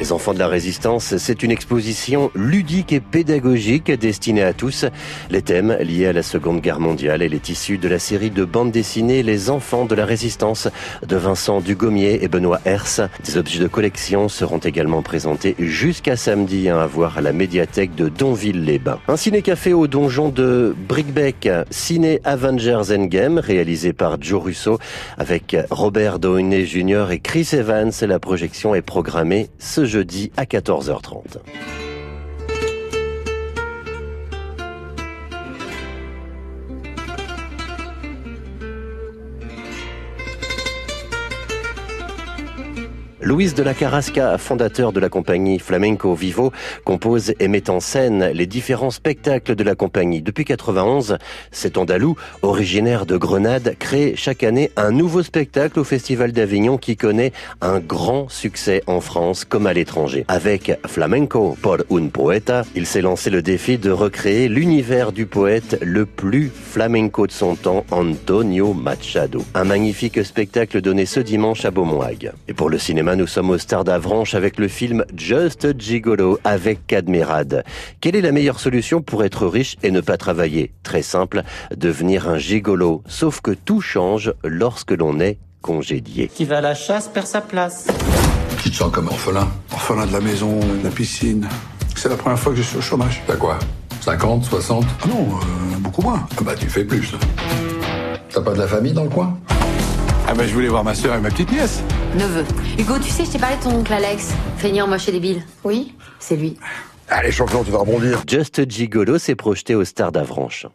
Les enfants de la résistance, c'est une exposition ludique et pédagogique destinée à tous. Les thèmes liés à la Seconde Guerre mondiale, elle est issue de la série de bandes dessinées Les enfants de la résistance de Vincent Dugommier et Benoît Hers. Des objets de collection seront également présentés jusqu'à samedi hein, à voir à la médiathèque de Donville-les-Bains. Un ciné-café au donjon de Brickbeck, Ciné Avengers Endgame, réalisé par Joe Russo avec Robert Downey Jr. et Chris Evans. La projection est programmée ce jeudi à 14h30. Louise de la Carrasca, fondateur de la compagnie Flamenco Vivo, compose et met en scène les différents spectacles de la compagnie. Depuis 91, cet Andalou, originaire de Grenade, crée chaque année un nouveau spectacle au Festival d'Avignon qui connaît un grand succès en France comme à l'étranger. Avec Flamenco por un poeta, il s'est lancé le défi de recréer l'univers du poète le plus flamenco de son temps, Antonio Machado. Un magnifique spectacle donné ce dimanche à Beaumont-Hague. Et pour le cinéma, nous sommes au Stade d'Avranches avec le film Just Gigolo avec Cadmerade. Quelle est la meilleure solution pour être riche et ne pas travailler? Très simple, devenir un gigolo. Sauf que tout change lorsque l'on est congédié. Qui va à la chasse perd sa place. Tu te sens comme orphelin Orphelin de la maison, de la piscine. C'est la première fois que je suis au chômage. T'as quoi? 50, 60 Ah non, euh, beaucoup moins. Ah bah tu fais plus. T'as pas de la famille dans le coin? Ah bah je voulais voir ma soeur et ma petite nièce. Neveu. Hugo, tu sais, je t'ai parlé de ton oncle Alex. Feignant, moche et débile. Oui, c'est lui. Allez champion, tu vas rebondir. Just Gigolo s'est projeté au Stade d'Avranches.